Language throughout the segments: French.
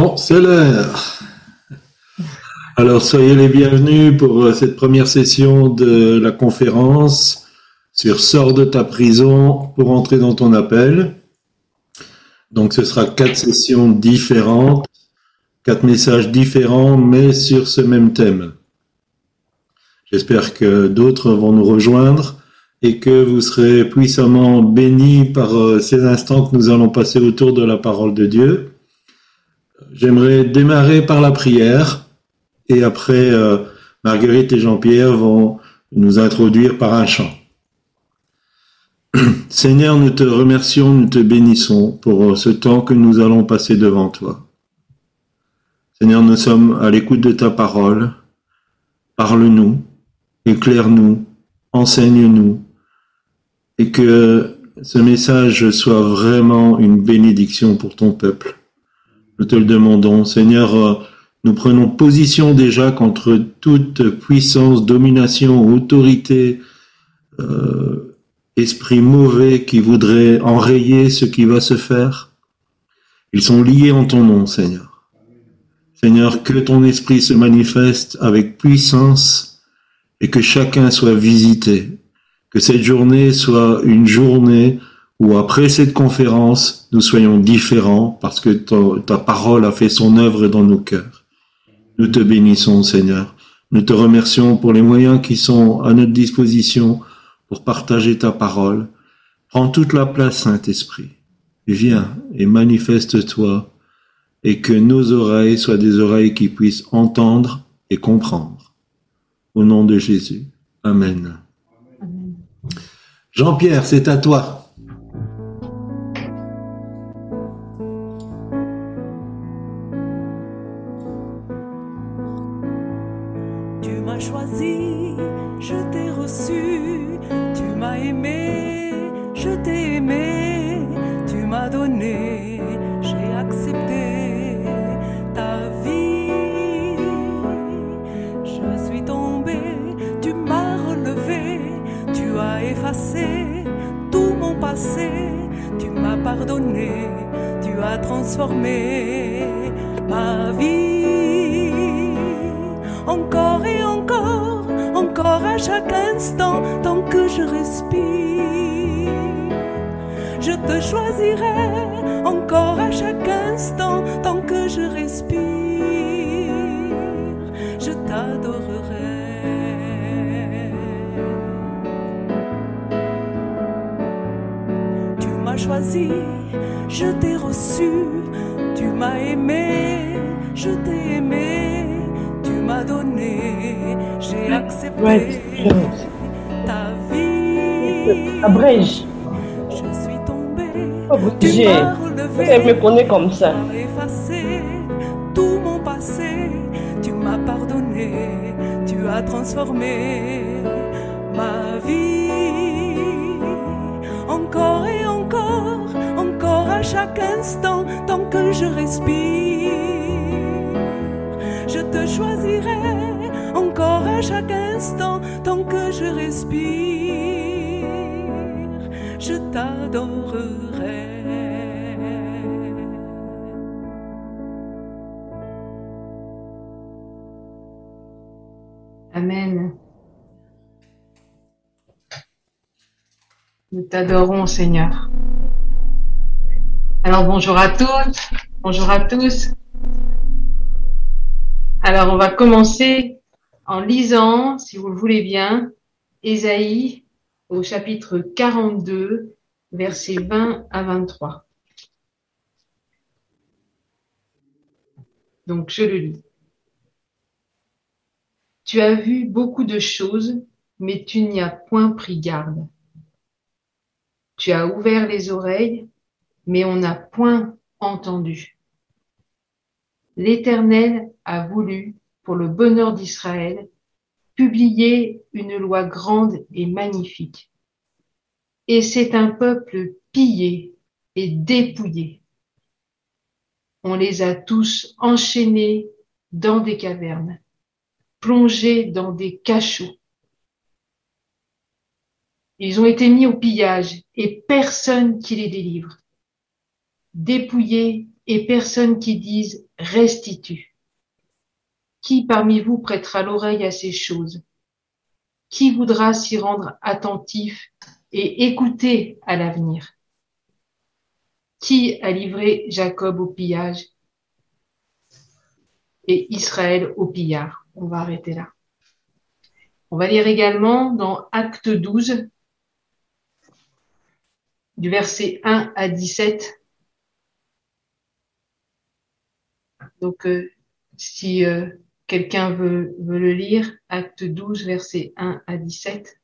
Bon, c'est l'heure. Alors, soyez les bienvenus pour euh, cette première session de la conférence sur Sors de ta prison pour entrer dans ton appel. Donc, ce sera quatre sessions différentes, quatre messages différents, mais sur ce même thème. J'espère que d'autres vont nous rejoindre et que vous serez puissamment bénis par euh, ces instants que nous allons passer autour de la parole de Dieu. J'aimerais démarrer par la prière et après euh, Marguerite et Jean-Pierre vont nous introduire par un chant. Seigneur, nous te remercions, nous te bénissons pour ce temps que nous allons passer devant toi. Seigneur, nous sommes à l'écoute de ta parole. Parle-nous, éclaire-nous, enseigne-nous, et que ce message soit vraiment une bénédiction pour ton peuple. Nous te le demandons. Seigneur, nous prenons position déjà contre toute puissance, domination, autorité, euh, esprit mauvais qui voudrait enrayer ce qui va se faire. Ils sont liés en ton nom, Seigneur. Seigneur, que ton esprit se manifeste avec puissance et que chacun soit visité. Que cette journée soit une journée où après cette conférence, nous soyons différents parce que ta, parole a fait son œuvre dans nos cœurs. Nous te bénissons, Seigneur. Nous te remercions pour les moyens qui sont à notre disposition pour partager ta parole. Prends toute la place, Saint-Esprit. Viens et manifeste-toi et que nos oreilles soient des oreilles qui puissent entendre et comprendre. Au nom de Jésus. Amen. Jean-Pierre, c'est à toi. Comme ça. Amen. Nous t'adorons, Seigneur. Alors bonjour à toutes, bonjour à tous. Alors on va commencer en lisant, si vous le voulez bien, Ésaïe au chapitre 42, versets 20 à 23. Donc je le lis. Tu as vu beaucoup de choses, mais tu n'y as point pris garde. Tu as ouvert les oreilles, mais on n'a point entendu. L'Éternel a voulu, pour le bonheur d'Israël, publier une loi grande et magnifique. Et c'est un peuple pillé et dépouillé. On les a tous enchaînés dans des cavernes plongés dans des cachots. Ils ont été mis au pillage et personne qui les délivre. Dépouillés et personne qui dise restitue. Qui parmi vous prêtera l'oreille à ces choses? Qui voudra s'y rendre attentif et écouter à l'avenir? Qui a livré Jacob au pillage? Et Israël au pillard? On va arrêter là. On va lire également dans Acte 12, du verset 1 à 17. Donc, euh, si euh, quelqu'un veut, veut le lire, Acte 12, verset 1 à 17.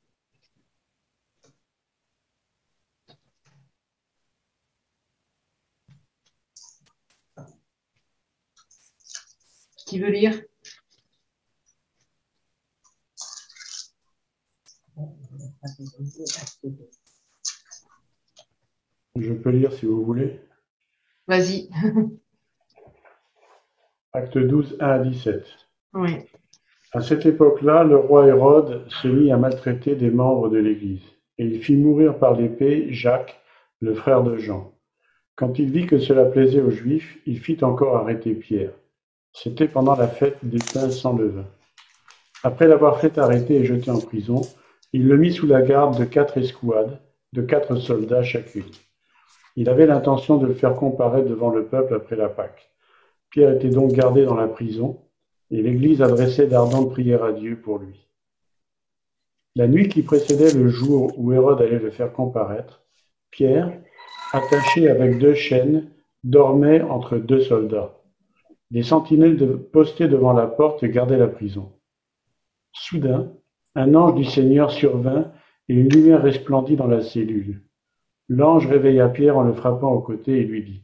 Qui veut lire? Je peux lire si vous voulez. Vas-y. Acte 12, 1 à 17. oui. À cette époque-là, le roi Hérode se mit à maltraiter des membres de l'Église, et il fit mourir par l'épée Jacques, le frère de Jean. Quand il vit que cela plaisait aux Juifs, il fit encore arrêter Pierre. C'était pendant la fête des pains sans levain. Après l'avoir fait arrêter et jeter en prison, il le mit sous la garde de quatre escouades, de quatre soldats chacune. Il avait l'intention de le faire comparaître devant le peuple après la Pâque. Pierre était donc gardé dans la prison, et l'Église adressait d'ardentes prières à Dieu pour lui. La nuit qui précédait le jour où Hérode allait le faire comparaître, Pierre, attaché avec deux chaînes, dormait entre deux soldats. Des sentinelles postées devant la porte gardaient la prison. Soudain, un ange du Seigneur survint et une lumière resplendit dans la cellule. L'ange réveilla Pierre en le frappant au côté et lui dit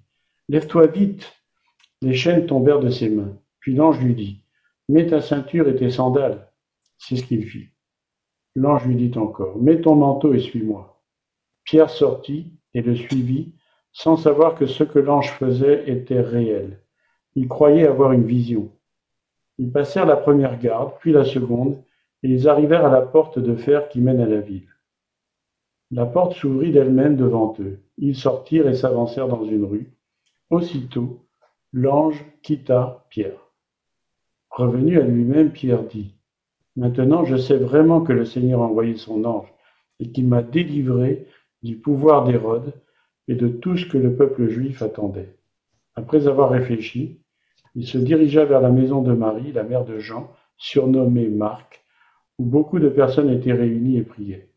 Lève-toi vite Les chaînes tombèrent de ses mains. Puis l'ange lui dit Mets ta ceinture et tes sandales. C'est ce qu'il fit. L'ange lui dit encore Mets ton manteau et suis-moi. Pierre sortit et le suivit, sans savoir que ce que l'ange faisait était réel. Il croyait avoir une vision. Ils passèrent la première garde, puis la seconde, et ils arrivèrent à la porte de fer qui mène à la ville. La porte s'ouvrit d'elle-même devant eux. Ils sortirent et s'avancèrent dans une rue. Aussitôt, l'ange quitta Pierre. Revenu à lui-même, Pierre dit, Maintenant je sais vraiment que le Seigneur a envoyé son ange et qu'il m'a délivré du pouvoir d'Hérode et de tout ce que le peuple juif attendait. Après avoir réfléchi, il se dirigea vers la maison de Marie, la mère de Jean, surnommée Marc, où beaucoup de personnes étaient réunies et priaient.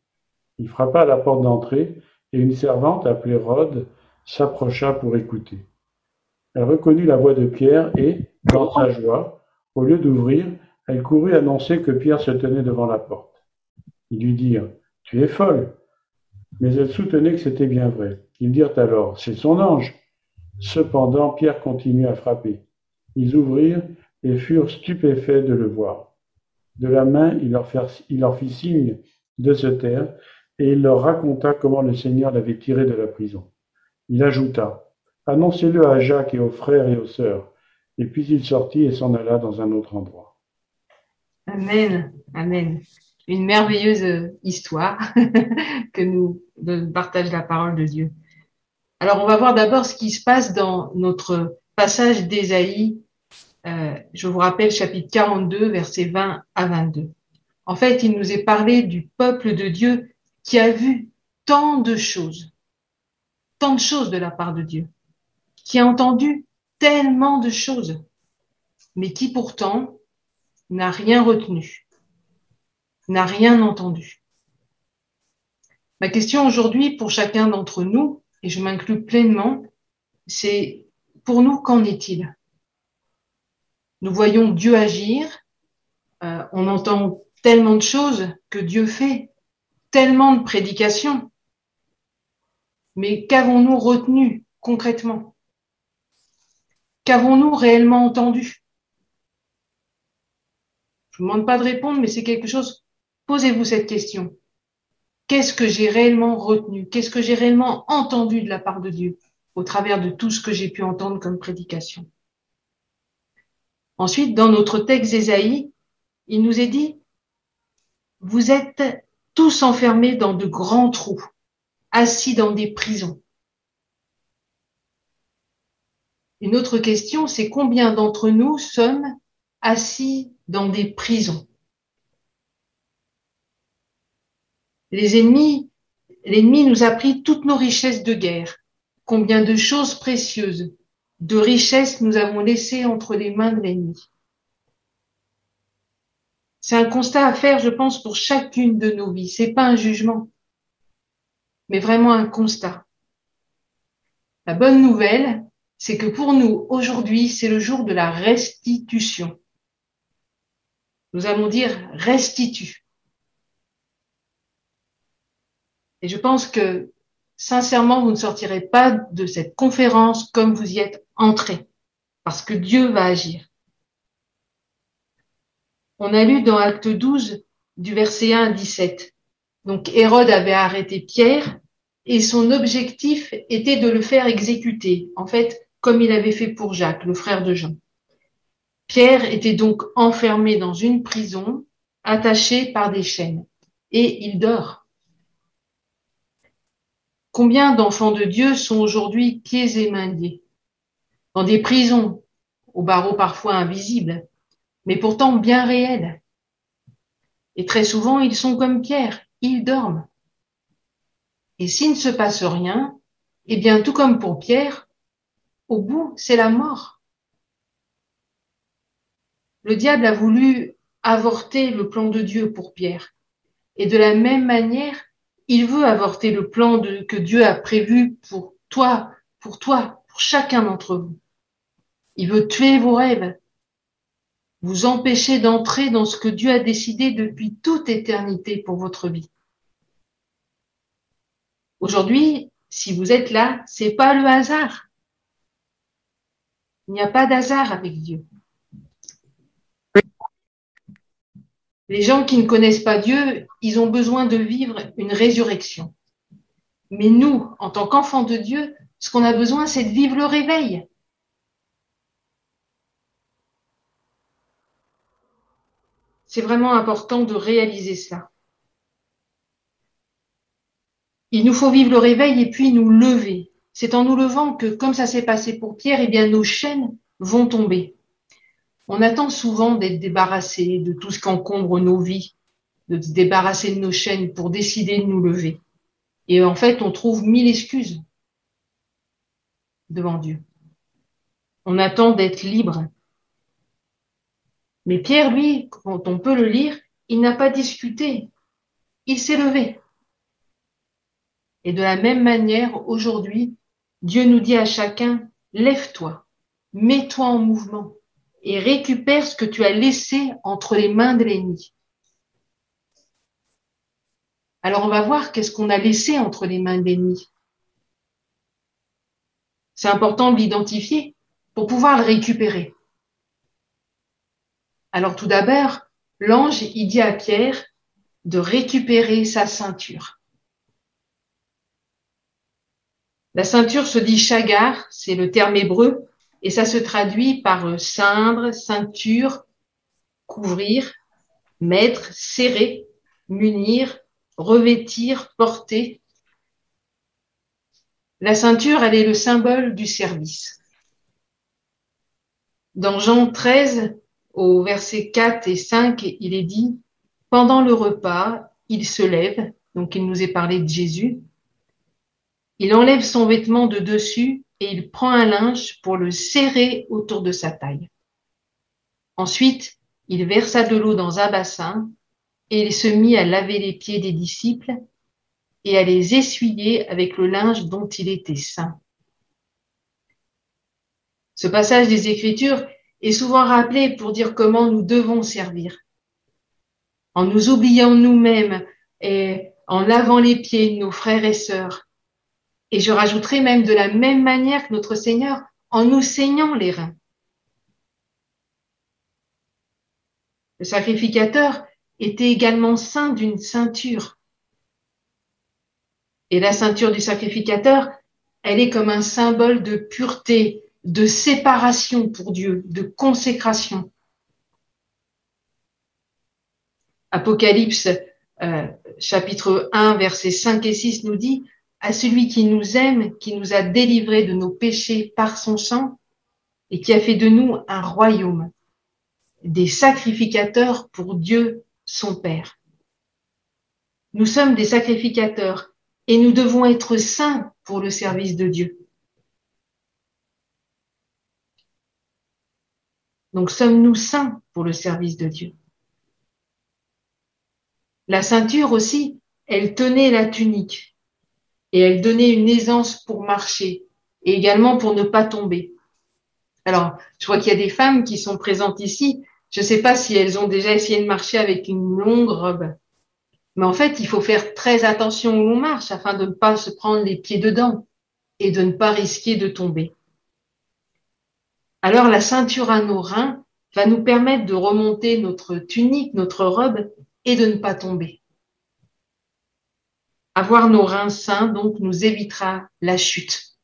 Il frappa à la porte d'entrée, et une servante, appelée Rhodes, s'approcha pour écouter. Elle reconnut la voix de Pierre et, dans sa joie, au lieu d'ouvrir, elle courut annoncer que Pierre se tenait devant la porte. Ils lui dirent Tu es folle. Mais elle soutenait que c'était bien vrai. Ils dirent alors C'est son ange. Cependant, Pierre continua à frapper. Ils ouvrirent et furent stupéfaits de le voir. De la main, il leur, fit signe de se taire, et il leur raconta comment le Seigneur l'avait tiré de la prison. Il ajouta, Annoncez-le à Jacques et aux frères et aux sœurs. Et puis il sortit et s'en alla dans un autre endroit. Amen, amen. Une merveilleuse histoire que nous partage la parole de Dieu. Alors on va voir d'abord ce qui se passe dans notre passage d'Ésaïe euh, je vous rappelle chapitre 42, versets 20 à 22. En fait, il nous est parlé du peuple de Dieu qui a vu tant de choses, tant de choses de la part de Dieu, qui a entendu tellement de choses, mais qui pourtant n'a rien retenu, n'a rien entendu. Ma question aujourd'hui pour chacun d'entre nous, et je m'inclus pleinement, c'est pour nous, qu'en est-il? Nous voyons Dieu agir, euh, on entend tellement de choses que Dieu fait, tellement de prédications. Mais qu'avons-nous retenu concrètement? Qu'avons-nous réellement entendu? Je ne vous demande pas de répondre, mais c'est quelque chose. Posez-vous cette question. Qu'est-ce que j'ai réellement retenu? Qu'est-ce que j'ai réellement entendu de la part de Dieu au travers de tout ce que j'ai pu entendre comme prédication? Ensuite, dans notre texte d'Ésaïe, il nous est dit, vous êtes tous enfermés dans de grands trous, assis dans des prisons. une autre question, c'est combien d'entre nous sommes assis dans des prisons? Les ennemis, l'ennemi nous a pris toutes nos richesses de guerre. Combien de choses précieuses, de richesses nous avons laissées entre les mains de l'ennemi. C'est un constat à faire, je pense, pour chacune de nos vies. C'est pas un jugement, mais vraiment un constat. La bonne nouvelle, c'est que pour nous, aujourd'hui, c'est le jour de la restitution. Nous allons dire restitue. Et je pense que sincèrement, vous ne sortirez pas de cette conférence comme vous y êtes entrés, parce que Dieu va agir. On a lu dans Acte 12 du verset 1 à 17. Donc Hérode avait arrêté Pierre et son objectif était de le faire exécuter, en fait, comme il avait fait pour Jacques, le frère de Jean. Pierre était donc enfermé dans une prison, attaché par des chaînes, et il dort. Combien d'enfants de Dieu sont aujourd'hui pieds et mains liés? Dans des prisons, aux barreaux parfois invisibles, mais pourtant bien réels. Et très souvent, ils sont comme Pierre, ils dorment. Et s'il ne se passe rien, eh bien, tout comme pour Pierre, au bout, c'est la mort. Le diable a voulu avorter le plan de Dieu pour Pierre. Et de la même manière, il veut avorter le plan que Dieu a prévu pour toi, pour toi, pour chacun d'entre vous. Il veut tuer vos rêves, vous empêcher d'entrer dans ce que Dieu a décidé depuis toute éternité pour votre vie. Aujourd'hui, si vous êtes là, c'est pas le hasard. Il n'y a pas d'hasard avec Dieu. Les gens qui ne connaissent pas Dieu, ils ont besoin de vivre une résurrection. Mais nous, en tant qu'enfants de Dieu, ce qu'on a besoin, c'est de vivre le réveil. C'est vraiment important de réaliser ça. Il nous faut vivre le réveil et puis nous lever. C'est en nous levant que, comme ça s'est passé pour Pierre, eh bien, nos chaînes vont tomber. On attend souvent d'être débarrassé de tout ce qu'encombre nos vies, de se débarrasser de nos chaînes pour décider de nous lever. Et en fait, on trouve mille excuses devant Dieu. On attend d'être libre. Mais Pierre, lui, quand on peut le lire, il n'a pas discuté. Il s'est levé. Et de la même manière, aujourd'hui, Dieu nous dit à chacun, lève-toi, mets-toi en mouvement et récupère ce que tu as laissé entre les mains de l'ennemi. Alors on va voir qu'est-ce qu'on a laissé entre les mains de l'ennemi. C'est important de l'identifier pour pouvoir le récupérer. Alors tout d'abord, l'ange, il dit à Pierre de récupérer sa ceinture. La ceinture se dit chagar, c'est le terme hébreu et ça se traduit par euh, ceindre, ceinture, couvrir, mettre, serrer, munir, revêtir, porter. La ceinture, elle est le symbole du service. Dans Jean 13, au verset 4 et 5, il est dit, pendant le repas, il se lève, donc il nous est parlé de Jésus, il enlève son vêtement de dessus et il prend un linge pour le serrer autour de sa taille. Ensuite, il versa de l'eau dans un bassin et il se mit à laver les pieds des disciples et à les essuyer avec le linge dont il était saint. Ce passage des Écritures est souvent rappelé pour dire comment nous devons servir. En nous oubliant nous-mêmes et en lavant les pieds nos frères et sœurs, et je rajouterai même de la même manière que notre Seigneur en nous saignant les reins. Le sacrificateur était également saint d'une ceinture. Et la ceinture du sacrificateur, elle est comme un symbole de pureté, de séparation pour Dieu, de consécration. Apocalypse euh, chapitre 1, versets 5 et 6 nous dit, à celui qui nous aime, qui nous a délivrés de nos péchés par son sang et qui a fait de nous un royaume, des sacrificateurs pour Dieu, son Père. Nous sommes des sacrificateurs et nous devons être saints pour le service de Dieu. Donc sommes-nous saints pour le service de Dieu? La ceinture aussi, elle tenait la tunique et elle donnait une aisance pour marcher et également pour ne pas tomber. Alors, je vois qu'il y a des femmes qui sont présentes ici. Je ne sais pas si elles ont déjà essayé de marcher avec une longue robe. Mais en fait, il faut faire très attention où l'on marche afin de ne pas se prendre les pieds dedans et de ne pas risquer de tomber. Alors la ceinture à nos reins va nous permettre de remonter notre tunique, notre robe et de ne pas tomber. Avoir nos reins sains, donc, nous évitera la chute.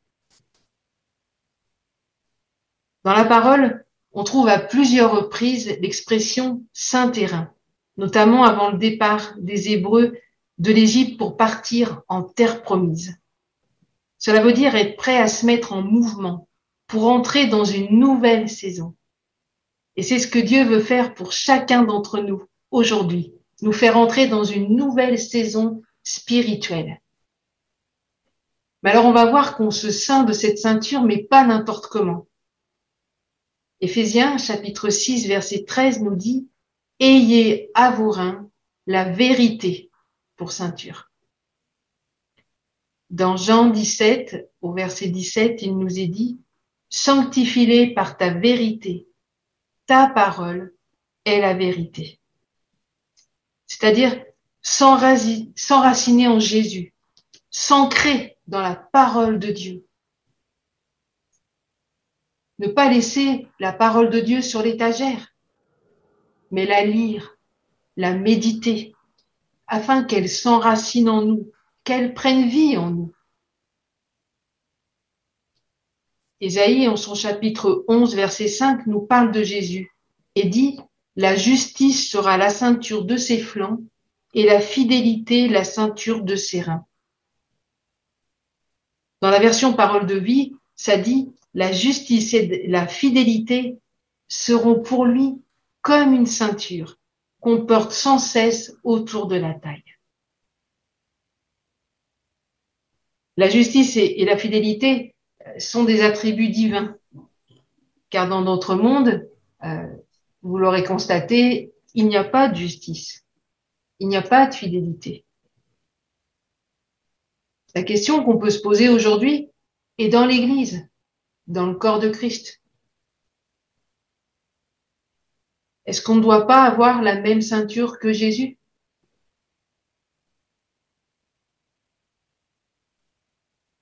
Dans la parole, on trouve à plusieurs reprises l'expression saint terrain, notamment avant le départ des Hébreux de l'Égypte pour partir en terre promise. Cela veut dire être prêt à se mettre en mouvement pour entrer dans une nouvelle saison. Et c'est ce que Dieu veut faire pour chacun d'entre nous aujourd'hui, nous faire entrer dans une nouvelle saison spirituelle. Mais alors on va voir qu'on se ceint de cette ceinture, mais pas n'importe comment. Éphésiens chapitre 6 verset 13 nous dit Ayez à vos reins la vérité pour ceinture. Dans Jean 17, au verset 17, il nous est dit Sanctifie-les par ta vérité. Ta parole est la vérité. C'est-à-dire s'enraciner en Jésus, s'ancrer dans la parole de Dieu, ne pas laisser la parole de Dieu sur l'étagère, mais la lire, la méditer, afin qu'elle s'enracine en nous, qu'elle prenne vie en nous. Ésaïe, en son chapitre 11, verset 5, nous parle de Jésus et dit, La justice sera la ceinture de ses flancs et la fidélité la ceinture de ses reins. Dans la version parole de vie, ça dit, la justice et la fidélité seront pour lui comme une ceinture qu'on porte sans cesse autour de la taille. La justice et la fidélité sont des attributs divins, car dans notre monde, euh, vous l'aurez constaté, il n'y a pas de justice, il n'y a pas de fidélité. La question qu'on peut se poser aujourd'hui est dans l'Église dans le corps de Christ Est-ce qu'on ne doit pas avoir la même ceinture que Jésus?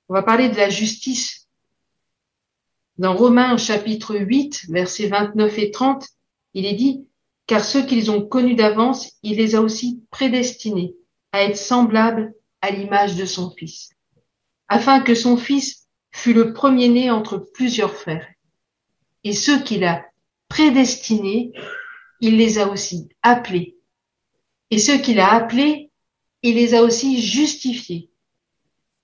On va parler de la justice. Dans Romains chapitre 8, versets 29 et 30, il est dit, car ceux qu'ils ont connus d'avance, il les a aussi prédestinés à être semblables à l'image de son Fils, afin que son Fils fut le premier-né entre plusieurs frères. Et ceux qu'il a prédestinés, il les a aussi appelés. Et ceux qu'il a appelés, il les a aussi justifiés.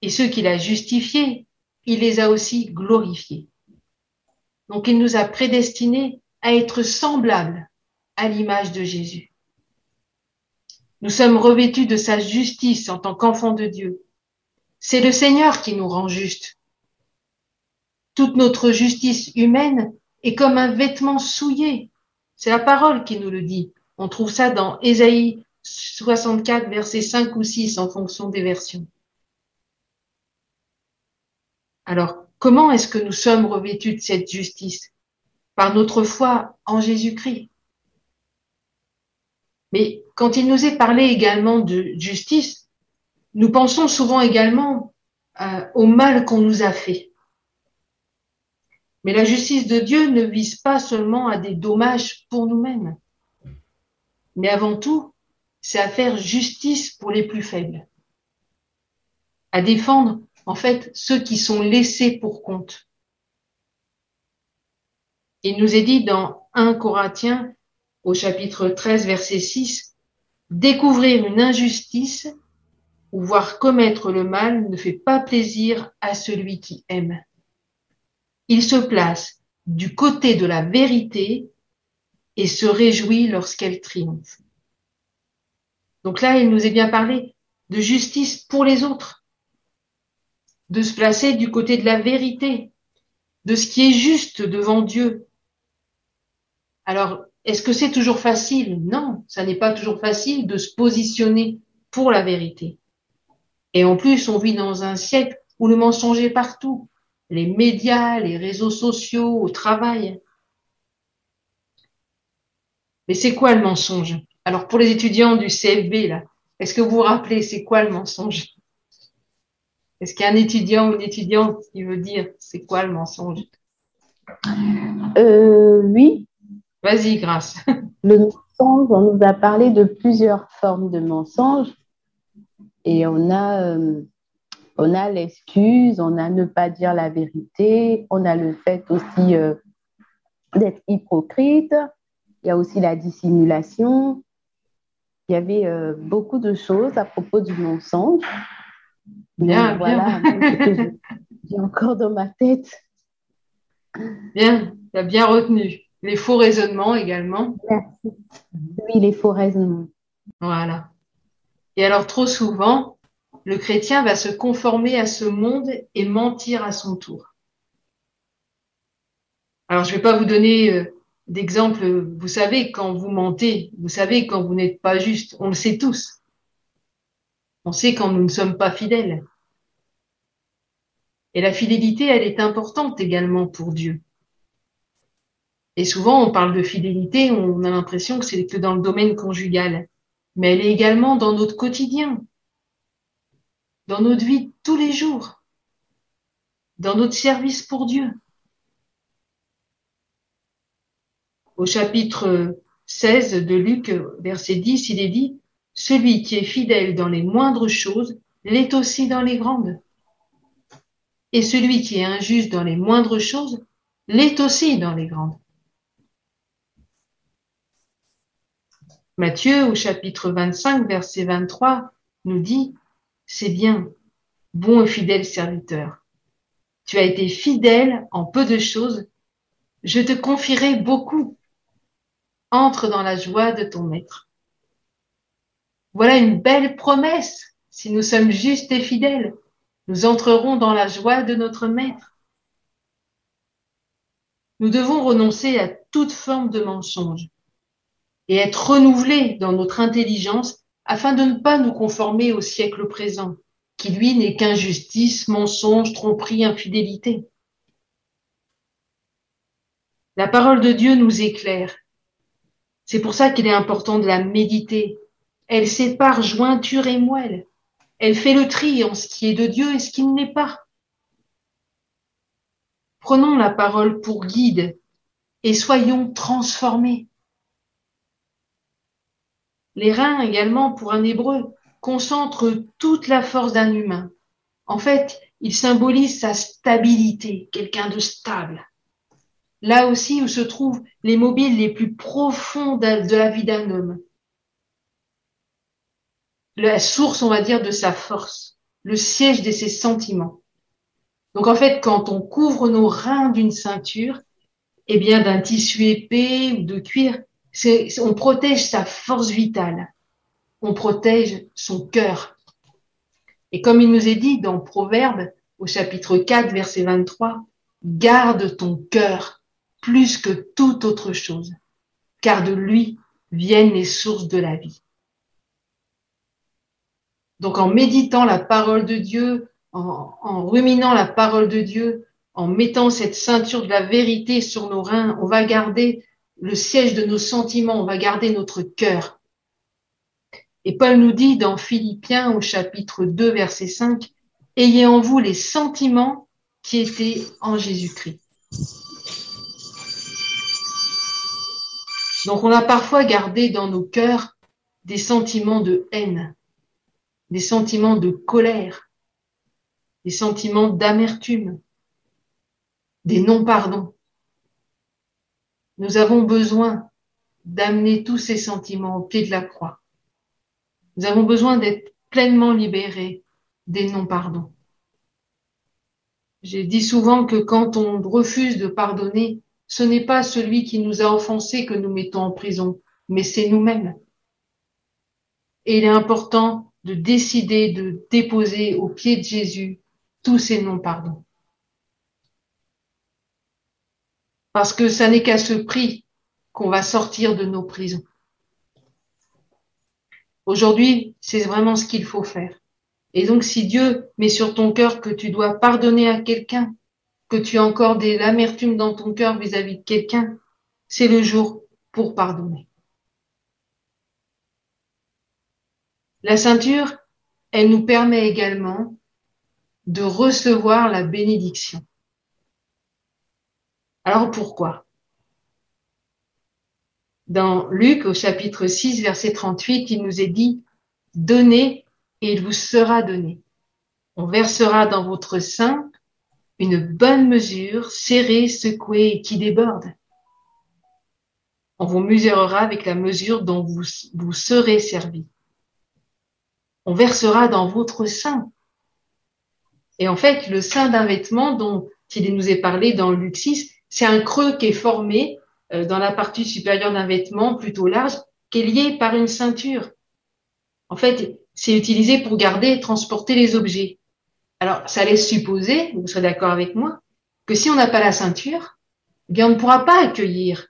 Et ceux qu'il a justifiés, il les a aussi glorifiés. Donc il nous a prédestinés à être semblables à l'image de Jésus. Nous sommes revêtus de sa justice en tant qu'enfants de Dieu. C'est le Seigneur qui nous rend justes. Toute notre justice humaine est comme un vêtement souillé. C'est la parole qui nous le dit. On trouve ça dans Ésaïe 64, versets 5 ou 6 en fonction des versions. Alors, comment est-ce que nous sommes revêtus de cette justice Par notre foi en Jésus-Christ? Mais quand il nous est parlé également de justice, nous pensons souvent également euh, au mal qu'on nous a fait. Mais la justice de Dieu ne vise pas seulement à des dommages pour nous-mêmes, mais avant tout, c'est à faire justice pour les plus faibles, à défendre en fait ceux qui sont laissés pour compte. Il nous est dit dans 1 Corinthiens au chapitre 13 verset 6, découvrir une injustice ou voir commettre le mal ne fait pas plaisir à celui qui aime. Il se place du côté de la vérité et se réjouit lorsqu'elle triomphe. Donc là, il nous est bien parlé de justice pour les autres, de se placer du côté de la vérité, de ce qui est juste devant Dieu. Alors, est-ce que c'est toujours facile? Non, ça n'est pas toujours facile de se positionner pour la vérité. Et en plus, on vit dans un siècle où le mensonge est partout. Les médias, les réseaux sociaux, au travail. Mais c'est quoi le mensonge? Alors pour les étudiants du CFB, là, est-ce que vous vous rappelez, c'est quoi le mensonge? Est-ce qu'il y a un étudiant ou une étudiante qui veut dire c'est quoi le mensonge euh, Oui. Vas-y, Grâce. Le mensonge, on nous a parlé de plusieurs formes de mensonges. Et on a, euh, on a l'excuse, on a ne pas dire la vérité, on a le fait aussi euh, d'être hypocrite, il y a aussi la dissimulation. Il y avait beaucoup de choses à propos du mensonge. Bien, voilà, j'ai encore dans ma tête. Bien, tu as bien retenu. Les faux raisonnements également. Merci. Oui, les faux raisonnements. Voilà. Et alors, trop souvent, le chrétien va se conformer à ce monde et mentir à son tour. Alors, je ne vais pas vous donner euh, d'exemples. Vous savez quand vous mentez, vous savez quand vous n'êtes pas juste. On le sait tous. On sait quand nous ne sommes pas fidèles. Et la fidélité, elle est importante également pour Dieu. Et souvent, on parle de fidélité, on a l'impression que c'est que dans le domaine conjugal mais elle est également dans notre quotidien, dans notre vie tous les jours, dans notre service pour Dieu. Au chapitre 16 de Luc, verset 10, il est dit, Celui qui est fidèle dans les moindres choses l'est aussi dans les grandes. Et celui qui est injuste dans les moindres choses l'est aussi dans les grandes. Matthieu au chapitre 25, verset 23 nous dit, c'est bien, bon et fidèle serviteur. Tu as été fidèle en peu de choses, je te confierai beaucoup. Entre dans la joie de ton maître. Voilà une belle promesse. Si nous sommes justes et fidèles, nous entrerons dans la joie de notre maître. Nous devons renoncer à toute forme de mensonge et être renouvelés dans notre intelligence afin de ne pas nous conformer au siècle présent, qui lui n'est qu'injustice, mensonge, tromperie, infidélité. La parole de Dieu nous éclaire. C'est pour ça qu'il est important de la méditer. Elle sépare jointure et moelle. Elle fait le tri en ce qui est de Dieu et ce qui ne l'est pas. Prenons la parole pour guide et soyons transformés. Les reins également, pour un hébreu, concentrent toute la force d'un humain. En fait, ils symbolisent sa stabilité, quelqu'un de stable. Là aussi où se trouvent les mobiles les plus profonds de la vie d'un homme. La source, on va dire, de sa force, le siège de ses sentiments. Donc en fait, quand on couvre nos reins d'une ceinture, eh bien d'un tissu épais ou de cuir, on protège sa force vitale, on protège son cœur. Et comme il nous est dit dans Proverbe au chapitre 4, verset 23, garde ton cœur plus que toute autre chose, car de lui viennent les sources de la vie. Donc en méditant la parole de Dieu, en, ruminant la parole de Dieu, en mettant cette ceinture de la vérité sur nos reins, on va garder le siège de nos sentiments, on va garder notre cœur. Et Paul nous dit dans Philippiens au chapitre 2, verset 5, Ayez en vous les sentiments qui étaient en Jésus-Christ. Donc on a parfois gardé dans nos cœurs des sentiments de haine, des sentiments de colère, des sentiments d'amertume, des non-pardons. Nous avons besoin d'amener tous ces sentiments au pied de la croix. Nous avons besoin d'être pleinement libérés des non-pardons. J'ai dit souvent que quand on refuse de pardonner, ce n'est pas celui qui nous a offensés que nous mettons en prison, mais c'est nous-mêmes. Et il est important de décider de déposer au pied de Jésus tous ces non-pardons. Parce que ça n'est qu'à ce prix qu'on va sortir de nos prisons. Aujourd'hui, c'est vraiment ce qu'il faut faire. Et donc, si Dieu met sur ton cœur que tu dois pardonner à quelqu'un, que tu as encore de l'amertume dans ton cœur vis-à-vis de quelqu'un, c'est le jour pour pardonner. La ceinture, elle nous permet également de recevoir la bénédiction. Alors pourquoi? Dans Luc au chapitre 6 verset 38, il nous est dit, donnez et il vous sera donné. On versera dans votre sein une bonne mesure, serrée, secouée et qui déborde. On vous mesurera avec la mesure dont vous, vous serez servi. On versera dans votre sein. Et en fait, le sein d'un vêtement dont il nous est parlé dans Luc 6, c'est un creux qui est formé euh, dans la partie supérieure d'un vêtement plutôt large, qui est lié par une ceinture. En fait, c'est utilisé pour garder et transporter les objets. Alors, ça laisse supposer, vous serez d'accord avec moi, que si on n'a pas la ceinture, eh bien, on ne pourra pas accueillir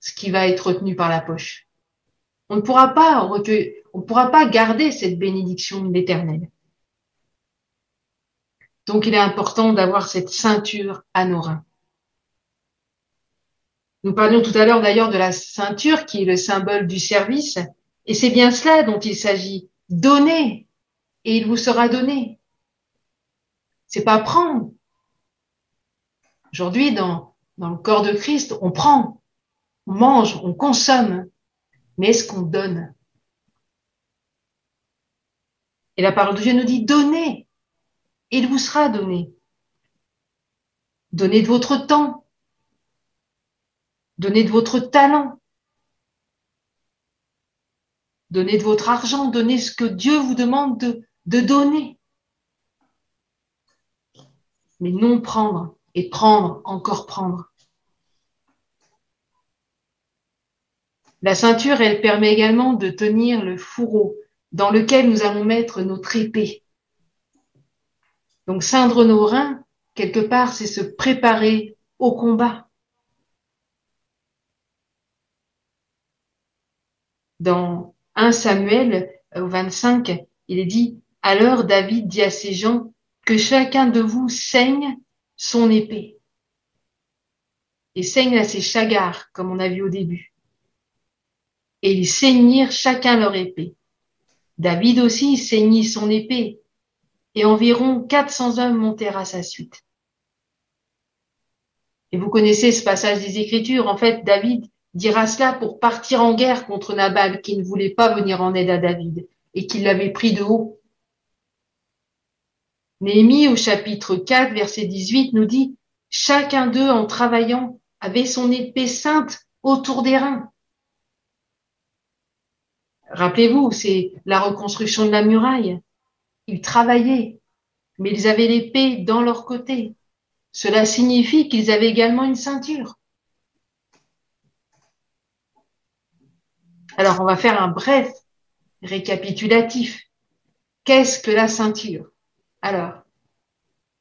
ce qui va être retenu par la poche. On ne pourra pas garder cette bénédiction de l'Éternel. Donc, il est important d'avoir cette ceinture à nos reins. Nous parlions tout à l'heure d'ailleurs de la ceinture qui est le symbole du service, et c'est bien cela dont il s'agit. Donner, et il vous sera donné. C'est pas prendre. Aujourd'hui, dans le corps de Christ, on prend, on mange, on consomme, mais est-ce qu'on donne? Et la parole de Dieu nous dit donnez, il vous sera donné. Donnez de votre temps, donnez de votre talent, Donnez de votre argent, donnez ce que Dieu vous demande de, de donner. Mais non prendre et prendre, encore prendre. La ceinture, elle permet également de tenir le fourreau dans lequel nous allons mettre notre épée. Donc ceindre nos reins, quelque part, c'est se préparer au combat. Dans 1 Samuel euh, au 25, il est dit, alors David dit à ses gens, que chacun de vous saigne son épée. Et saigne à ses chagars, comme on a vu au début. Et ils saignirent chacun leur épée. David aussi saignit son épée, et environ 400 hommes montèrent à sa suite. Et vous connaissez ce passage des Écritures. En fait, David dira cela pour partir en guerre contre Nabal qui ne voulait pas venir en aide à David et qui l'avait pris de haut. Néhémie au chapitre 4 verset 18 nous dit Chacun d'eux en travaillant avait son épée sainte autour des reins. Rappelez-vous, c'est la reconstruction de la muraille. Ils travaillaient, mais ils avaient l'épée dans leur côté. Cela signifie qu'ils avaient également une ceinture. Alors, on va faire un bref récapitulatif. Qu'est-ce que la ceinture? Alors,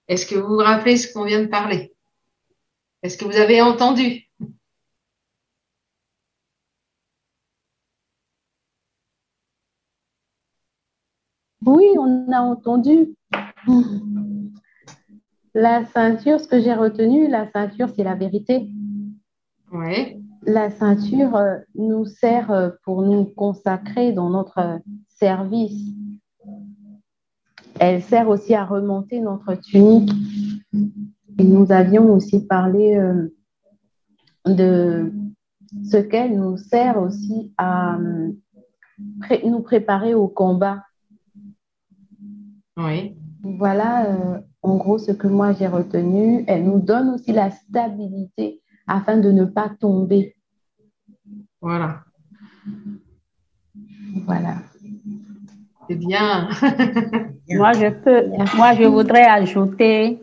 est-ce que vous vous rappelez ce qu'on vient de parler? Est-ce que vous avez entendu? Oui, on a entendu. La ceinture, ce que j'ai retenu, la ceinture, c'est la vérité. Oui la ceinture euh, nous sert euh, pour nous consacrer dans notre service. Elle sert aussi à remonter notre tunique. Et nous avions aussi parlé euh, de ce qu'elle nous sert aussi à nous préparer au combat. Oui. Voilà, en gros, ce que moi j'ai retenu. Elle nous donne aussi la stabilité afin de ne pas tomber. Voilà. Voilà. C'est bien. moi, je peux, moi, je voudrais ajouter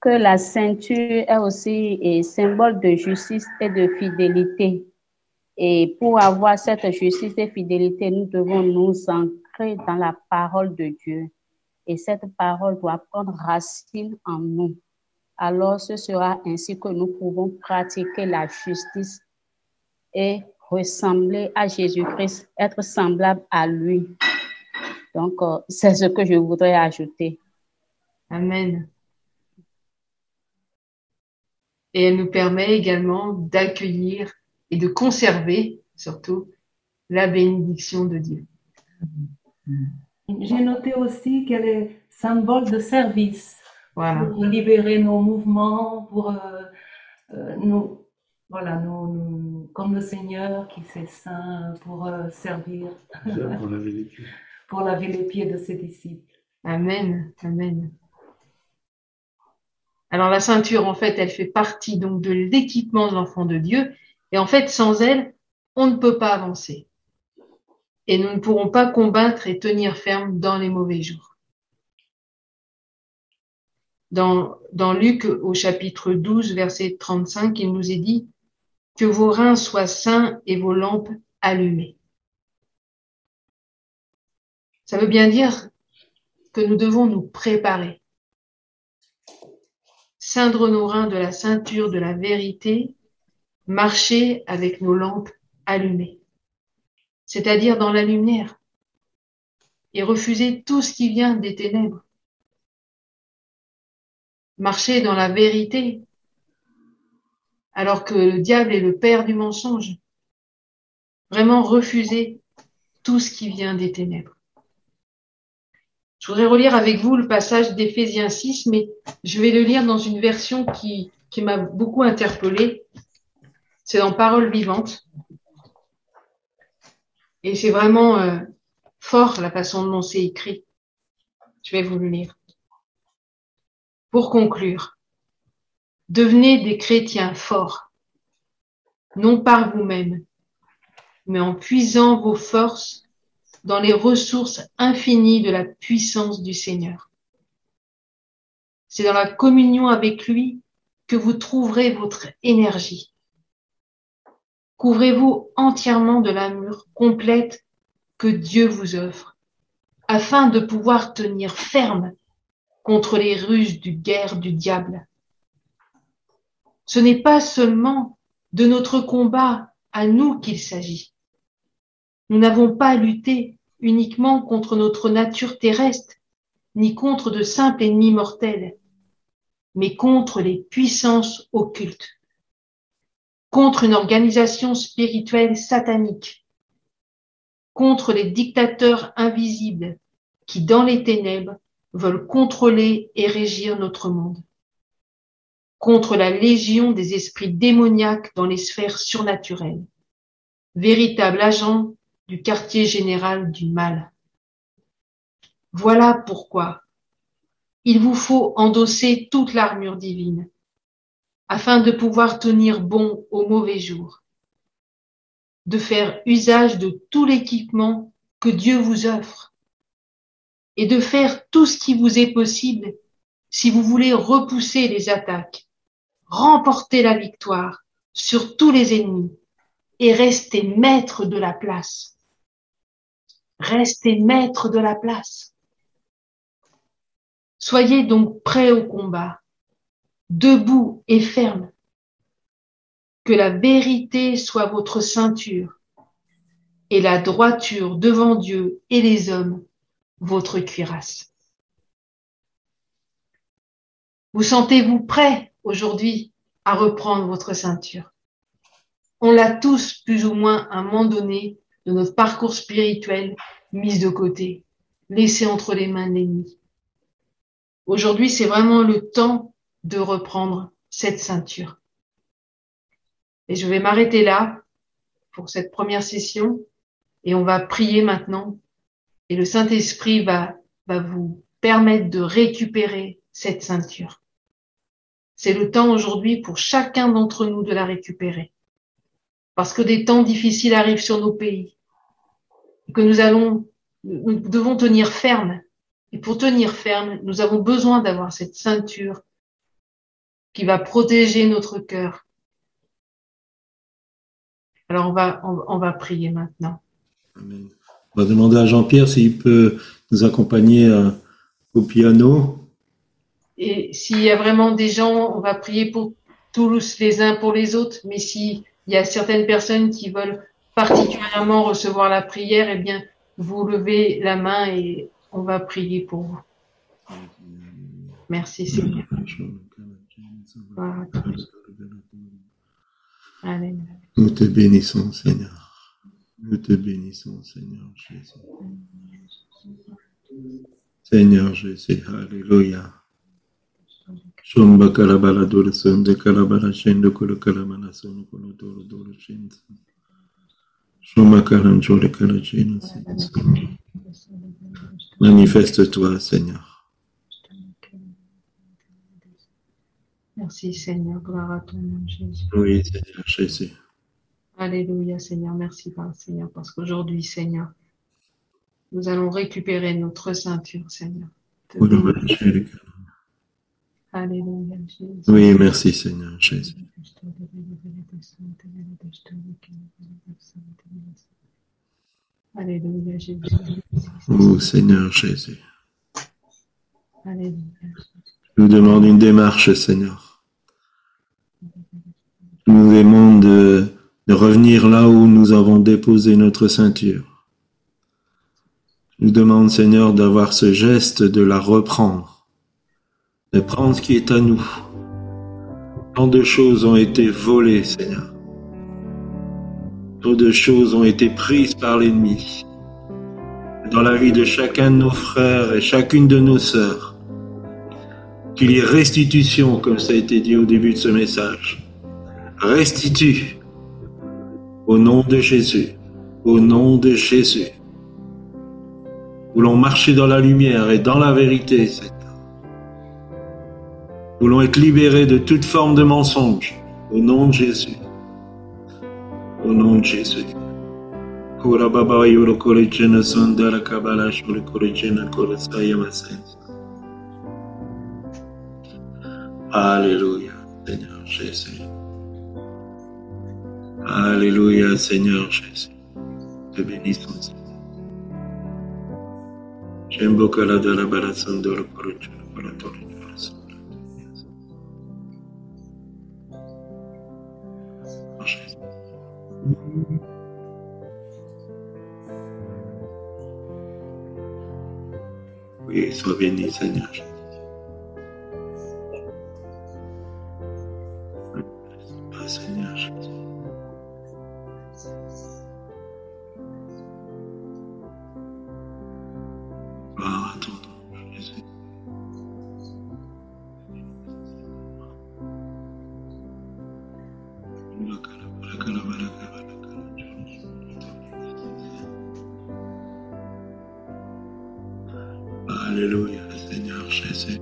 que la ceinture est aussi un symbole de justice et de fidélité. Et pour avoir cette justice et fidélité, nous devons nous ancrer dans la parole de Dieu. Et cette parole doit prendre racine en nous. Alors ce sera ainsi que nous pouvons pratiquer la justice et ressembler à Jésus-Christ, être semblable à lui. Donc, euh, c'est ce que je voudrais ajouter. Amen. Et elle nous permet également d'accueillir et de conserver surtout la bénédiction de Dieu. J'ai noté aussi qu'elle est symbole de service Voilà. pour libérer nos mouvements, pour euh, euh, nous, voilà, nous, nous- comme le Seigneur qui s'est saint pour euh, servir, pour la vérité. pour laver les pieds de ses disciples. Amen. Amen. Alors la ceinture, en fait, elle fait partie donc de l'équipement de l'enfant de Dieu. Et en fait, sans elle, on ne peut pas avancer. Et nous ne pourrons pas combattre et tenir ferme dans les mauvais jours. Dans, Luc, au chapitre 12, verset 35, il nous est dit que vos reins soient sains et vos lampes allumées. Ça veut bien dire que nous devons nous préparer. Ceindre nos reins de la ceinture de la vérité, marcher avec nos lampes allumées, c'est-à-dire dans la lumière, et refuser tout ce qui vient des ténèbres. Marcher dans la vérité, alors que le diable est le père du mensonge. Vraiment refuser tout ce qui vient des ténèbres. Je voudrais relire avec vous le passage d'Éphésiens 6, mais je vais le lire dans une version qui, m'a beaucoup interpellée. C'est dans Parole vivante. Et c'est vraiment euh, fort la façon dont c'est écrit. Je vais vous le lire. Pour conclure, devenez des chrétiens forts, non par vous-même, mais en puisant vos forces dans les ressources infinies de la puissance du Seigneur. C'est dans la communion avec lui que vous trouverez votre énergie. Couvrez-vous entièrement de l'armure complète que Dieu vous offre, afin de pouvoir tenir ferme contre les ruses du guerre du diable. Ce n'est pas seulement de notre combat à nous qu'il s'agit. Nous n'avons pas à lutter uniquement contre notre nature terrestre, ni contre de simples ennemis mortels, mais contre les puissances occultes, contre une organisation spirituelle satanique, contre les dictateurs invisibles qui, dans les ténèbres, veulent contrôler et régir notre monde, contre la légion des esprits démoniaques dans les sphères surnaturelles, véritable agent du quartier général du mal. Voilà pourquoi il vous faut endosser toute l'armure divine afin de pouvoir tenir bon au mauvais jour, de faire usage de tout l'équipement que Dieu vous offre et de faire tout ce qui vous est possible si vous voulez repousser les attaques, remporter la victoire sur tous les ennemis et rester maître de la place. Restez maître de la place. Soyez donc prêts au combat, debout et ferme. Que la vérité soit votre ceinture et la droiture devant Dieu et les hommes votre cuirasse. Vous sentez-vous prêt aujourd'hui à reprendre votre ceinture? On l'a tous plus ou moins à un moment donné de notre parcours spirituel mise de côté, laissé entre les mains de l'ennemi. Aujourd'hui, c'est vraiment le temps de reprendre cette ceinture. Et je vais m'arrêter là pour cette première session et on va prier maintenant et le Saint-Esprit va, va vous permettre de récupérer cette ceinture. C'est le temps aujourd'hui pour chacun d'entre nous de la récupérer. Parce que des temps difficiles arrivent sur nos pays. Que nous allons, nous devons tenir ferme. Et pour tenir ferme, nous avons besoin d'avoir cette ceinture qui va protéger notre cœur. Alors on va, on, on va prier maintenant. Amen. On va demander à Jean-Pierre s'il peut nous accompagner euh, au piano. Et s'il y a vraiment des gens, on va prier pour tous les uns pour les autres. Mais s'il y a certaines personnes qui veulent particulièrement recevoir la prière, eh bien, vous levez la main et on va prier pour vous. Merci Seigneur. Nous te bénissons, Seigneur. Nous te bénissons, Seigneur Jésus. Seigneur Jésus, Alléluia. Shomba kalabala dole sonde kalabala shendo kolo kalamana sono kolo dolo dolo shinsa. Shoma kalam jole kalajino Manifeste-toi, Seigneur. Merci Seigneur, gloire à ton nom Jésus. Oui, Seigneur Jésus. Alléluia Seigneur, merci Seigneur, parce qu'aujourd'hui Seigneur, nous allons récupérer notre ceinture Seigneur. Alléluia Jésus. Oui, merci Seigneur Jésus. Alléluia Jésus. Oh Seigneur Jésus. Alléluia. Je nous demande une démarche, Seigneur. Nous demande de, revenir là où nous avons déposé notre ceinture. Nous demande, Seigneur, d'avoir ce geste de la reprendre, de prendre ce qui est à nous. Tant de choses ont été volées, Seigneur. Tant de choses ont été prises par l'ennemi. Dans la vie de chacun de nos frères et chacune de nos sœurs, qu'il y ait restitution, comme ça a été dit au début de ce message. Restitue au nom de Jésus, au nom de Jésus. Voulons marcher dans la lumière et dans la vérité, Seigneur. Voulons être libérés de toute forme de mensonge, au nom de Jésus. Au nom de Jésus. Kora baba yoro Alléluia, Seigneur Jésus. Te bénissons, Seigneur. Jembo kala de la balasandoro korochoro koratoro koratoro. Jésus. Oui, sois béni, Seigneur. Ah, Seigneur Jésus. Alléluia, Seigneur Jésus.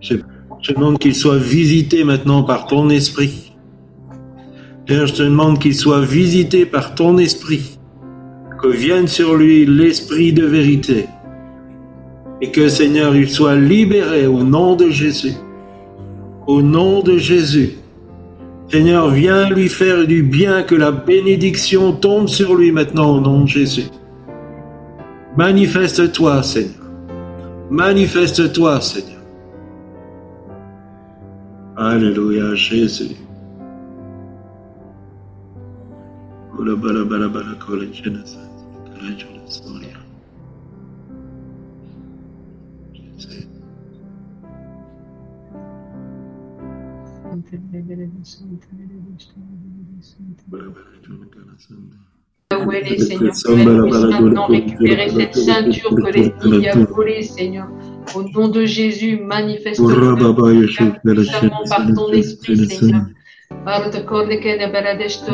Je, je demande qu'il soit visité maintenant par ton esprit. Seigneur, je te demande qu'il soit visité par ton esprit. Que vienne sur lui l'esprit de vérité. Et que Seigneur, il soit libéré au nom de Jésus. Au nom de Jésus. Seigneur, viens lui faire du bien, que la bénédiction tombe sur lui maintenant au nom de Jésus. Manifeste-toi, Seigneur. Manifeste-toi, Seigneur. Alléluia, Jésus. Seigneur, que puisse maintenant récupérer cette ceinture que l'ennemi a volée, Seigneur. Au nom de Jésus, manifeste Ora baba yeshu bala puissamment par ton esprit, Seigneur.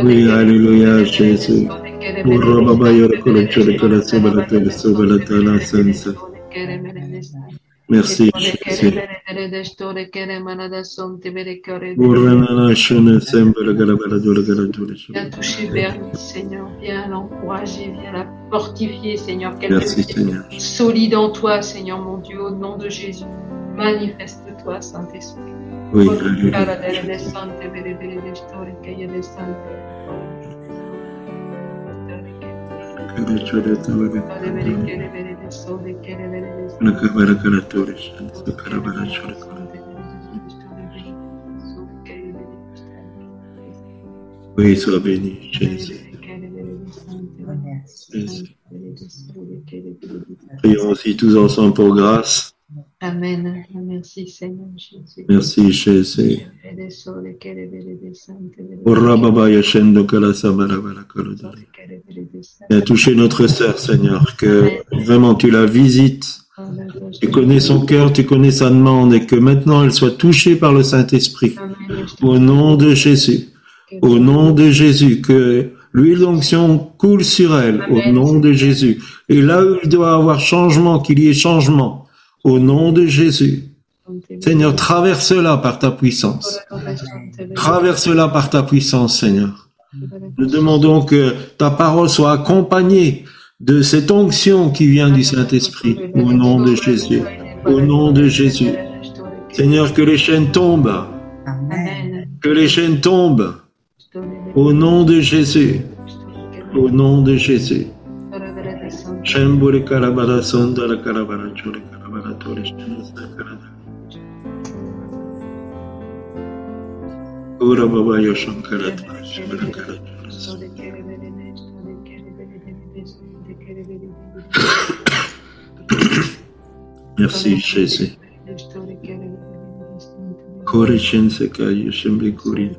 Oui, Alléluia, Jésus. Sobala tala sensa. Merci. Jésus. Uranana shana. Viens toucher Bernie, Seigneur. Viens l'encourager, viens la fortifier, Seigneur. Qu'elle Merci Seigneur. solide en toi, Seigneur mon Dieu, au nom de Jésus. Manifeste-toi, Saint-Esprit. Oui, Oui, sois béni, Jésus. Prions aussi tous ensemble pour grâce. Amen. Merci Seigneur Jésus. Merci Jésus. Et toucher notre sœur, Seigneur, que vraiment tu la visites. Tu connais son cœur, tu connais sa demande et que maintenant elle soit touchée par le Saint-Esprit. Au nom de Jésus. Au nom de Jésus, que l'huile d'onction coule sur elle, au nom de Jésus. Et là où il doit avoir changement, qu'il y ait changement, au nom de Jésus. Seigneur, traverse-la par ta puissance. Traverse-la par ta puissance, Seigneur. Nous demandons que ta parole soit accompagnée de cette onction qui vient du Saint-Esprit, au nom de Jésus. Au nom de Jésus. Seigneur, que les chaînes tombent, Amen. que les chaînes tombent, au nom de Jésus. Au nom de Jésus. Ora baba yoshankara shivakara Merci Jésus. Corre senza caglio, sembri curino.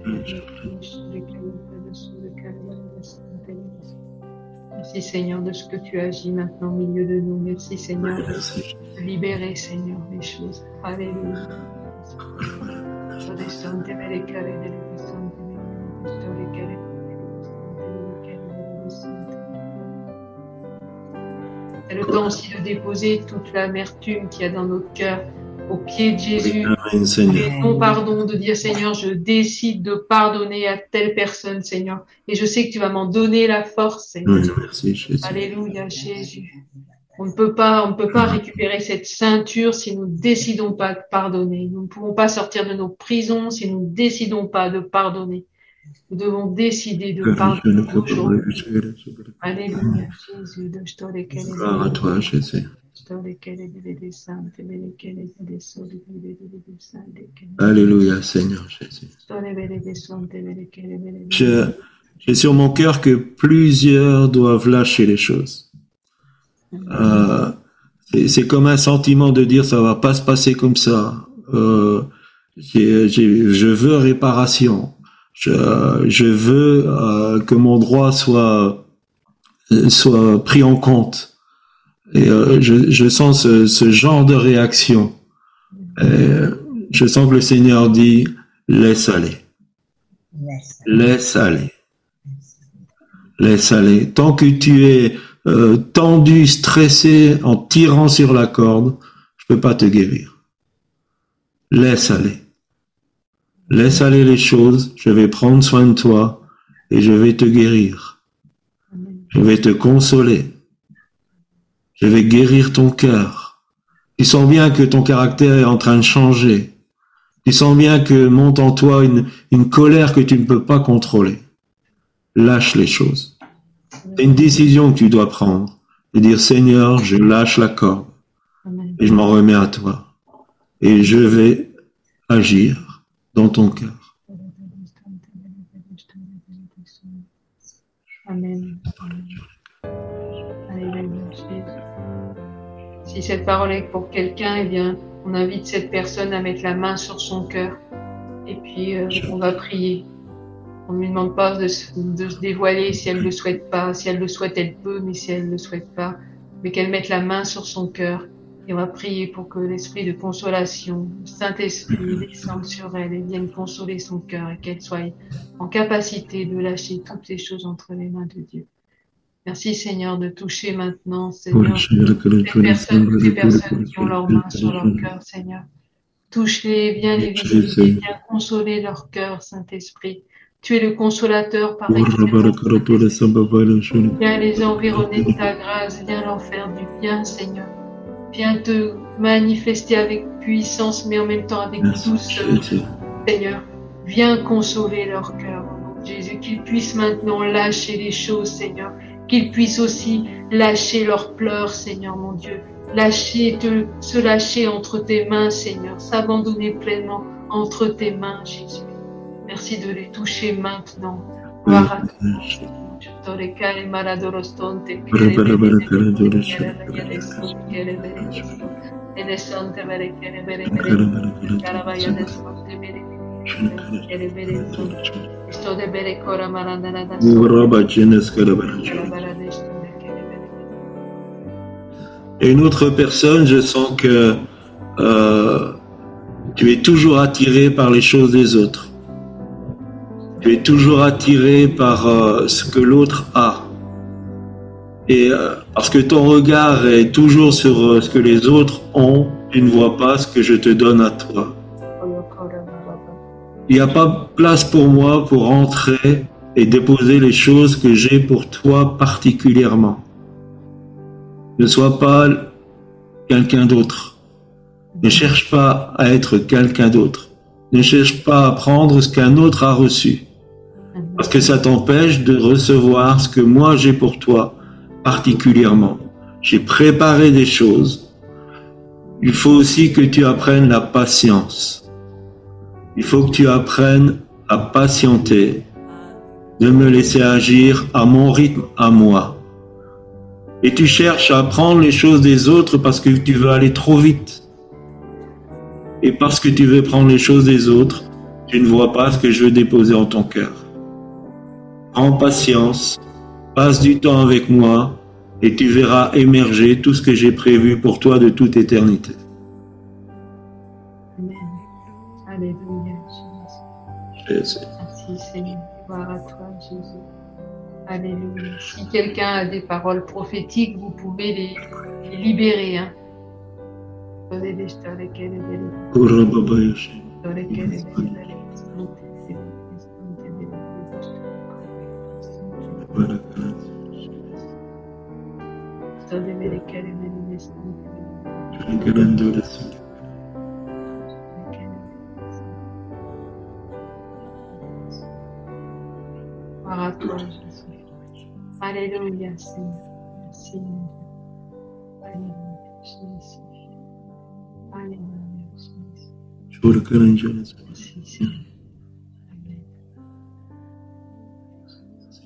Merci Seigneur de ce que tu agis maintenant au milieu de nous. Merci Seigneur de libérer Seigneur les choses. Alléluia. C'est le temps aussi de déposer toute l'amertume qu'il y a dans notre cœur au pied de Jésus. Ton pardon, de dire Seigneur, je décide de pardonner à telle personne, Seigneur. Et je sais que tu vas m'en donner la force, Seigneur. Oui, merci Jésus. Alléluia, Jésus. On ne peut pas, on ne peut pas récupérer cette ceinture si nous ne décidons pas de pardonner. Nous ne pouvons pas sortir de nos prisons si nous ne décidons pas de pardonner. Nous devons décider de pardonner. Alléluia, Jésus. Gloire à toi Jésus. Alléluia Seigneur Jésus. Je- J'ai sur mon cœur que plusieurs doivent lâcher les choses. Euh, c'est- c'est comme un sentiment de dire ça va pas se passer comme ça. Euh, j'ai- j'ai- je veux réparation. Je, je veux euh, que mon droit soit soit pris en compte. Euh, je, sens ce, genre de réaction. Et je sens que le Seigneur dit laisse aller. Laisse aller. Laisse aller. Tant que tu es euh, tendu, stressé, en tirant sur la corde, je peux pas te guérir. Laisse aller. Laisse aller les choses. Je vais prendre soin de toi et je vais te guérir. Je vais te consoler. Je vais guérir ton cœur. Tu sens bien que ton caractère est en train de changer. Tu sens bien que monte en toi une, une colère que tu ne peux pas contrôler. Lâche les choses. C'est une décision que tu dois prendre. De dire, Seigneur, je lâche la corde et je m'en remets à toi. Et je vais agir dans ton cœur. Si cette parole est pour quelqu'un, eh bien, on invite cette personne à mettre la main sur son cœur. Et puis, euh, on va prier. On ne lui demande pas de, se- de se dévoiler si elle ne le souhaite pas. Si elle le souhaite, elle peut, mais si elle ne le souhaite pas, mais qu'elle mette la main sur son cœur. Et on va prier pour que l'esprit de consolation, le Saint-Esprit, descende sur elle et vienne consoler son cœur et qu'elle soit en capacité de lâcher toutes les choses entre les mains de Dieu. Merci Seigneur de toucher maintenant, Seigneur, les personnes, les personnes qui ont leurs mains sur leur cœur, Seigneur. Touche-les, viens les visiter, viens consoler leur cœur, Saint-Esprit. Tu es le consolateur par excellence. Viens les environner de ta grâce, viens leur faire du bien, Seigneur. Viens te manifester avec puissance, mais en même temps avec douceur, Seigneur. Viens consoler leur cœur, Jésus, qu'ils puissent maintenant lâcher les choses, Seigneur. Qu'ils puissent aussi lâcher leurs pleurs, Seigneur, mon Dieu. Lâcher, se lâcher entre tes mains, Seigneur. S'abandonner pleinement entre tes mains, Jésus. Merci de les toucher maintenant. Et une autre personne, je sens que euh, tu es toujours attiré par les choses des autres. Tu es toujours attiré par euh, ce que l'autre a. Et euh, parce que ton regard est toujours sur ce que les autres ont, tu ne vois pas ce que je te donne à toi. Il n'y a pas place pour moi pour entrer et déposer les choses que j'ai pour toi particulièrement. Ne sois pas quelqu'un d'autre. Ne cherche pas à être quelqu'un d'autre. Ne cherche pas à prendre ce qu'un autre a reçu. Parce que ça t'empêche de recevoir ce que moi j'ai pour toi particulièrement. J'ai préparé des choses. Il faut aussi que tu apprennes la patience. Il faut que tu apprennes à patienter, de me laisser agir à mon rythme, à moi. Et tu cherches à apprendre les choses des autres parce que tu veux aller trop vite. Et parce que tu veux prendre les choses des autres, tu ne vois pas ce que je veux déposer en ton cœur. Prends patience, passe du temps avec moi et tu verras émerger tout ce que j'ai prévu pour toi de toute éternité. Jésus. Merci Seigneur. Gloire à toi, Jésus. Alléluia. Si quelqu'un a des paroles prophétiques, vous pouvez les, les libérer. Hein. Toi, Jésus. Alléluia, Seigneur. Merci, mon Dieu. Alléluia, Jésus. Alléluia, Jésus. Merci, Seigneur.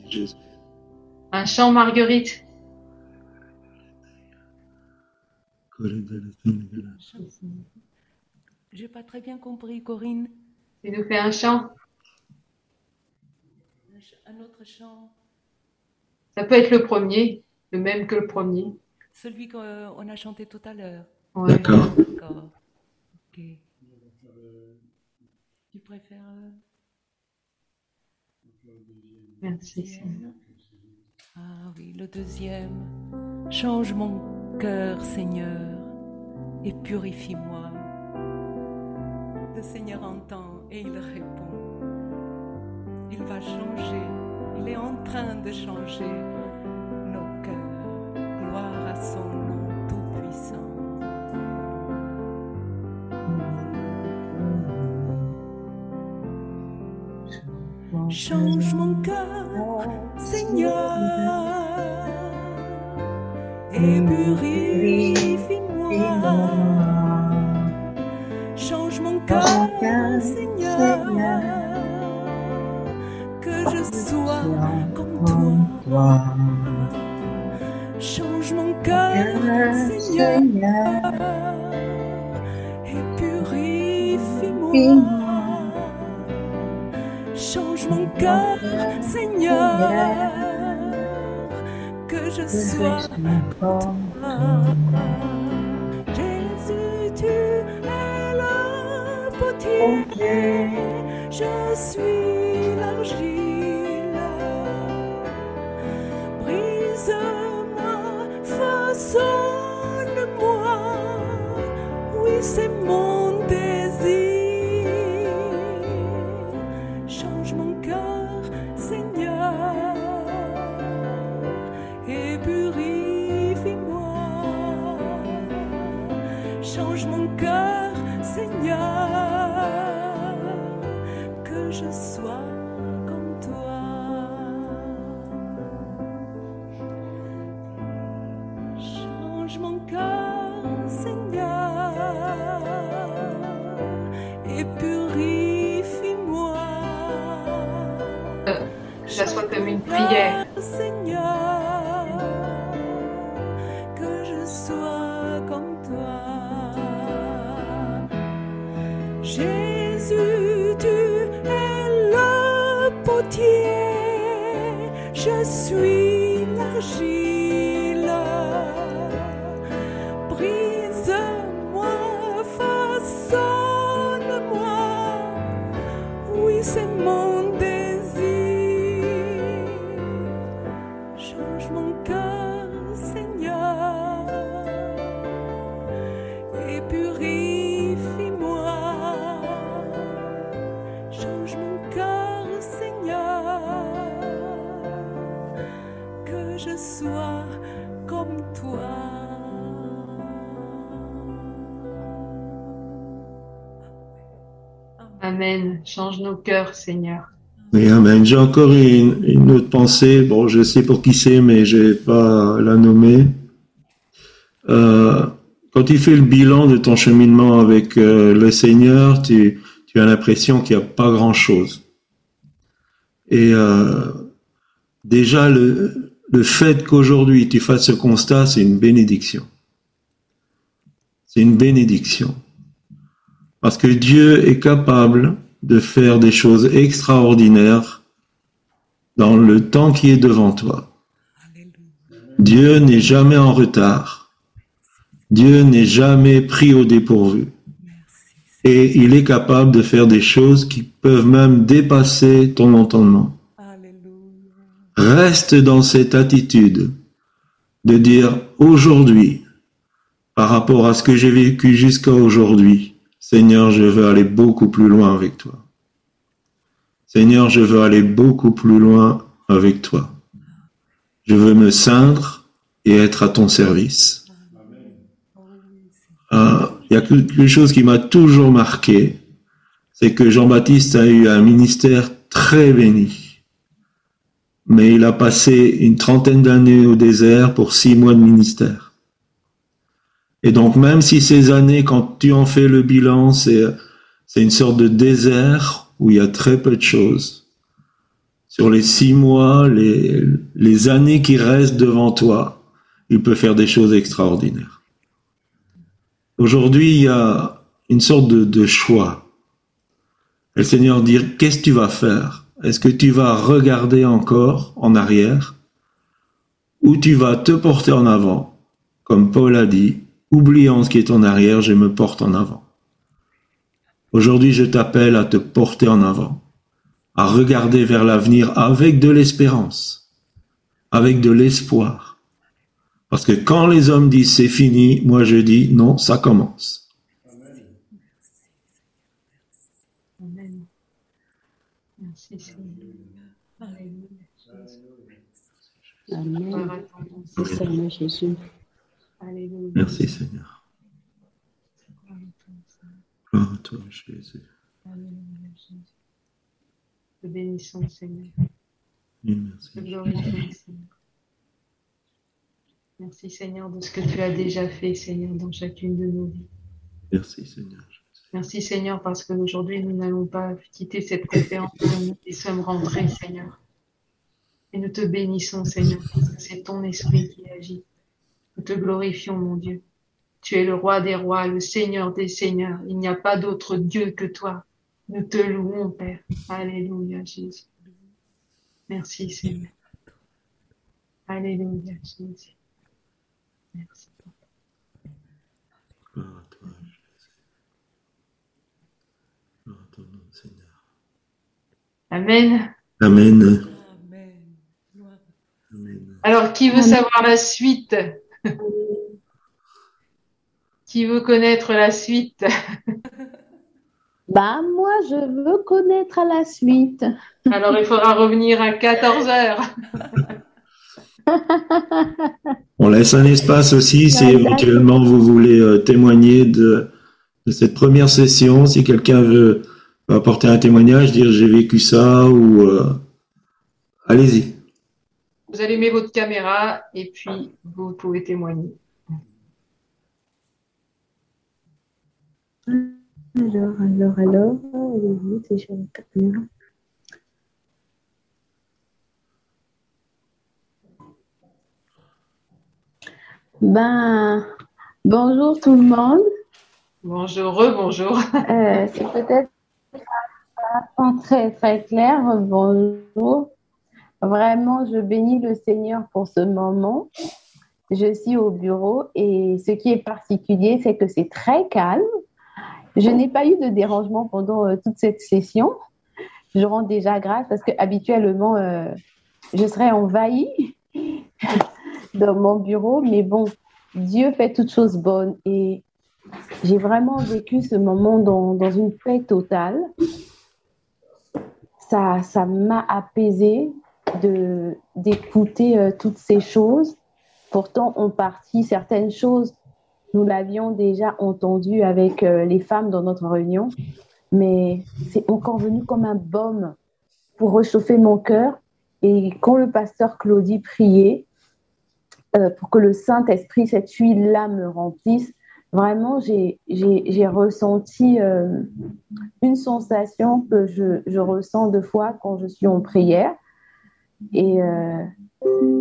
Jésus. Un chant, Marguerite. J'ai pas très bien compris, Corinne. Tu nous fais un chant. Un autre chant, Ça peut être le premier, le même que le premier. celui qu'on a chanté tout à l'heure. Ouais. D'accord. D'accord. Ok. Tu préfères euh, Merci, Seigneur. Ah oui, le deuxième. Change mon cœur, Seigneur, et purifie-moi. Le Seigneur entend et il répond. Il va changer. Il est en train de changer nos cœurs. Gloire à son nom tout-puissant. Change mon cœur, Seigneur, et purifie-moi. Change mon cœur, Seigneur, sois comme toi. Change mon cœur, Seigneur, et purifie-moi. Change mon cœur, Seigneur, que je sois comme toi. Jésus, tu es le potier, je suis l'argile. Amen. Change nos cœurs, Seigneur. Oui, amen. J'ai encore une, autre pensée. Bon, je sais pour qui c'est, mais je vais pas la nommer. Euh, quand tu fais le bilan de ton cheminement avec euh, le Seigneur, tu, tu as l'impression qu'il n'y a pas grand-chose. Et euh, déjà, le, le fait qu'aujourd'hui tu fasses ce constat, c'est une bénédiction. C'est une bénédiction. Parce que Dieu est capable de faire des choses extraordinaires dans le temps qui est devant toi. Dieu n'est jamais en retard. Dieu n'est jamais pris au dépourvu. Et il est capable de faire des choses qui peuvent même dépasser ton entendement. Reste dans cette attitude de dire aujourd'hui, par rapport à ce que j'ai vécu jusqu'à aujourd'hui, Seigneur, je veux aller beaucoup plus loin avec toi. Seigneur, je veux aller beaucoup plus loin avec toi. Je veux me ceindre et être à ton service. Euh, Il y a quelque chose qui m'a toujours marqué, c'est que Jean-Baptiste a eu un ministère très béni. Mais il a passé une trentaine d'années au désert pour six mois de ministère. Et donc, même si ces années, quand tu en fais le bilan, c'est, une sorte de désert où il y a très peu de choses. Sur les six mois, les, les années qui restent devant toi, il peut faire des choses extraordinaires. Aujourd'hui, il y a une sorte de, de choix. Et le Seigneur dit, qu'est-ce que tu vas faire? Est-ce que tu vas regarder encore en arrière? Ou tu vas te porter en avant? Comme Paul a dit, oubliant ce qui est en arrière, je me porte en avant. Aujourd'hui, je t'appelle à te porter en avant, à regarder vers l'avenir avec de l'espérance, avec de l'espoir. Parce que quand les hommes disent c'est fini, moi je dis non, ça commence. Amen. Alléluia. Merci Seigneur. Gloire à toi Jésus. Alléluia, Jésus. Te bénissons, Seigneur. Oui, Te merci. glorifions, Seigneur. Merci, Seigneur, de ce que tu as déjà fait, Seigneur, dans chacune de nos vies. Merci Seigneur. Merci, Seigneur, parce qu'aujourd'hui, nous n'allons pas quitter cette conférence, nous y sommes rentrés, Seigneur. Et nous te bénissons, Seigneur, parce que c'est ton esprit qui agit. Nous te glorifions, mon Dieu. Tu es le roi des rois, le Seigneur des seigneurs. Il n'y a pas d'autre Dieu que toi. Nous te louons, Père. Alléluia, Jésus. Merci, Seigneur. Alléluia, Jésus. Merci. Gloire à toi Jésus. Gloire à ton nom Seigneur. Amen. Amen. Alors, qui veut savoir la suite? Qui veut connaître la suite? Bah, moi, je veux connaître la suite. Alors, il faudra revenir à 14 heures. On laisse un espace aussi si éventuellement vous voulez euh, témoigner de, de, cette première session. Si quelqu'un veut apporter un témoignage, dire j'ai vécu ça ou euh, allez-y. Vous allumez votre caméra et puis vous pouvez témoigner. Alors, alors, alors, sur la caméra? Ben, bonjour tout le monde. Bonjour, bonjour. Euh, c'est peut-être pas très très clair. Bonjour. Vraiment, je bénis le Seigneur pour ce moment. Je suis au bureau et ce qui est particulier, c'est que c'est très calme. Je n'ai pas eu de dérangement pendant euh, toute cette session. Je rends déjà grâce parce que habituellement, euh, je serais envahie dans mon bureau. Mais bon, Dieu fait toutes choses bonnes et j'ai vraiment vécu ce moment dans, dans une paix totale. Ça, ça m'a apaisé de d'écouter euh, toutes ces choses. Pourtant, on partit certaines choses. Nous l'avions déjà entendu avec euh, les femmes dans notre réunion, mais c'est encore venu comme un baume pour réchauffer mon cœur. Et quand le pasteur Claudie priait, euh, pour que le Saint-Esprit, cette huile-là, me remplisse. Vraiment, j'ai ressenti une sensation que je, ressens deux fois quand je suis en prière. Et euh,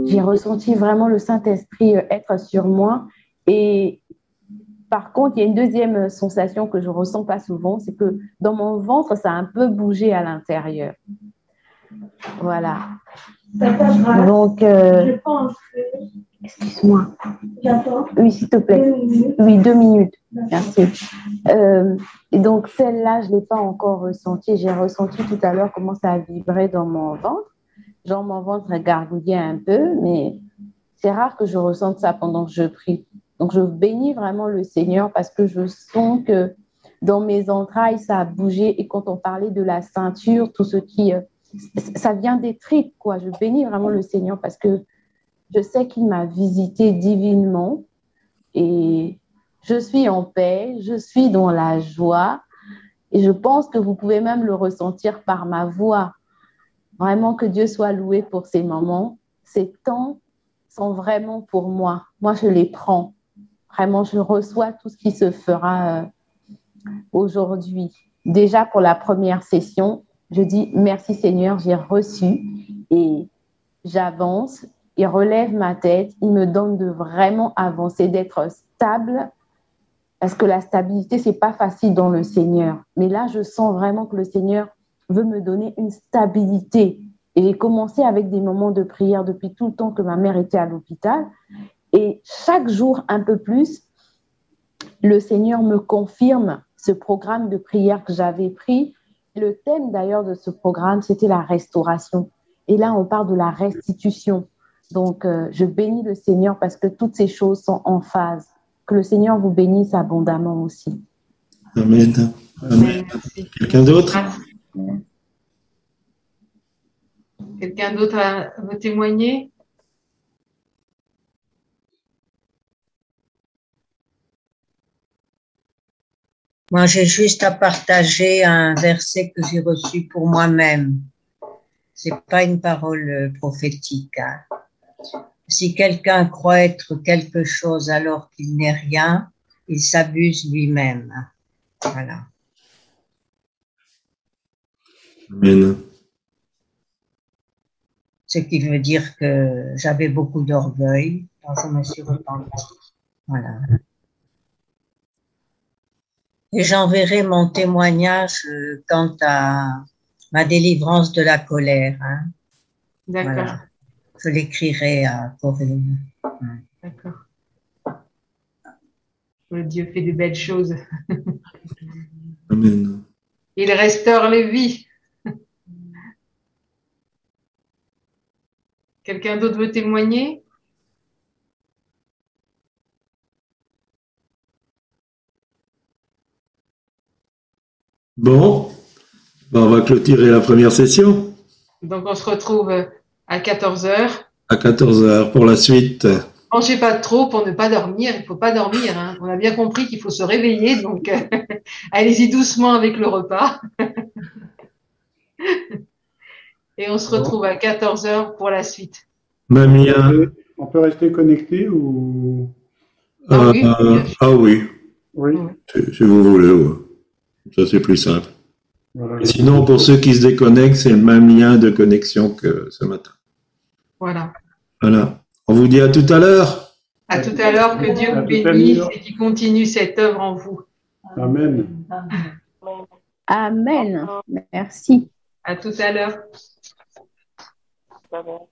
j'ai ressenti vraiment le Saint-Esprit euh, être sur moi. Et par contre, il y a une deuxième sensation que je ressens pas souvent, c'est que dans mon ventre, ça a un peu bougé à l'intérieur. Voilà. Donc, euh, je pense que Excuse-moi. J'attends. Oui, s'il te plaît. Deux. Oui, deux minutes. Merci. Euh, et donc, celle-là, je ne l'ai pas encore ressentie. J'ai ressenti tout à l'heure comment ça a vibré dans mon ventre. Genre, mon ventre a gargouillé un peu, mais c'est rare que je ressente ça pendant que je prie. Donc, je bénis vraiment le Seigneur parce que je sens que dans mes entrailles, ça a bougé. Et quand on parlait de la ceinture, tout ce qui. euh, ça vient des tripes, quoi. Je bénis vraiment le Seigneur parce que je sais qu'il m'a visité divinement et je suis en paix, je suis dans la joie et je pense que vous pouvez même le ressentir par ma voix. Vraiment que Dieu soit loué pour ces moments. Ces temps sont vraiment pour moi. Moi, je les prends. Vraiment, je reçois tout ce qui se fera euh, aujourd'hui. Déjà pour la première session, je dis merci Seigneur, j'ai reçu et j'avance il relève ma tête, il me donne de vraiment avancer, d'être stable, parce que la stabilité, c'est pas facile dans le Seigneur. Mais là, je sens vraiment que le Seigneur veut me donner une stabilité. Et j'ai commencé avec des moments de prière depuis tout le temps que ma mère était à l'hôpital. Et chaque jour, un peu plus, le Seigneur me confirme ce programme de prière que j'avais pris. Le thème d'ailleurs de ce programme, c'était la restauration. Et là, on parle de la restitution. Donc, euh, je bénis le Seigneur parce que toutes ces choses sont en phase. Que le Seigneur vous bénisse abondamment aussi. Amen. Amen. Quelqu'un d'autre? Quelqu'un d'autre veut témoigner? Moi, j'ai juste à partager un verset que j'ai reçu pour moi-même. C'est pas une parole euh, prophétique. hein. Si quelqu'un croit être quelque chose alors qu'il n'est rien, il s'abuse lui-même. Voilà. Amen. Ce qui veut dire que j'avais beaucoup d'orgueil, donc je me suis repentie. Voilà. Et j'enverrai mon témoignage euh, quant à ma délivrance de la colère. hein. D'accord, Voilà. Je l'écrirai à Corinne. d'accord. Le Dieu fait de belles choses. Amen. Il restaure les vies. Quelqu'un d'autre veut témoigner? Bon, on va clôturer la première session. Donc on se retrouve à 14h. À 14h pour la suite. Mangez pas trop pour ne pas dormir. Il ne faut pas dormir. Hein. On a bien compris qu'il faut se réveiller. Donc allez-y doucement avec le repas. Et on se retrouve à 14h pour la suite. Même lien. On peut rester connecté ou? Ah oui, Euh, ah oui, oui. si, vous voulez. ouais. Ça, c'est plus simple. Voilà. Sinon, pour ceux qui se déconnectent, c'est le même lien de connexion que ce matin. Voilà. Voilà. On vous dit à tout à l'heure. À tout à l'heure. Que Dieu vous bénisse et qu'il continue cette œuvre en vous. Amen. Amen. Merci. À tout à l'heure. Bye.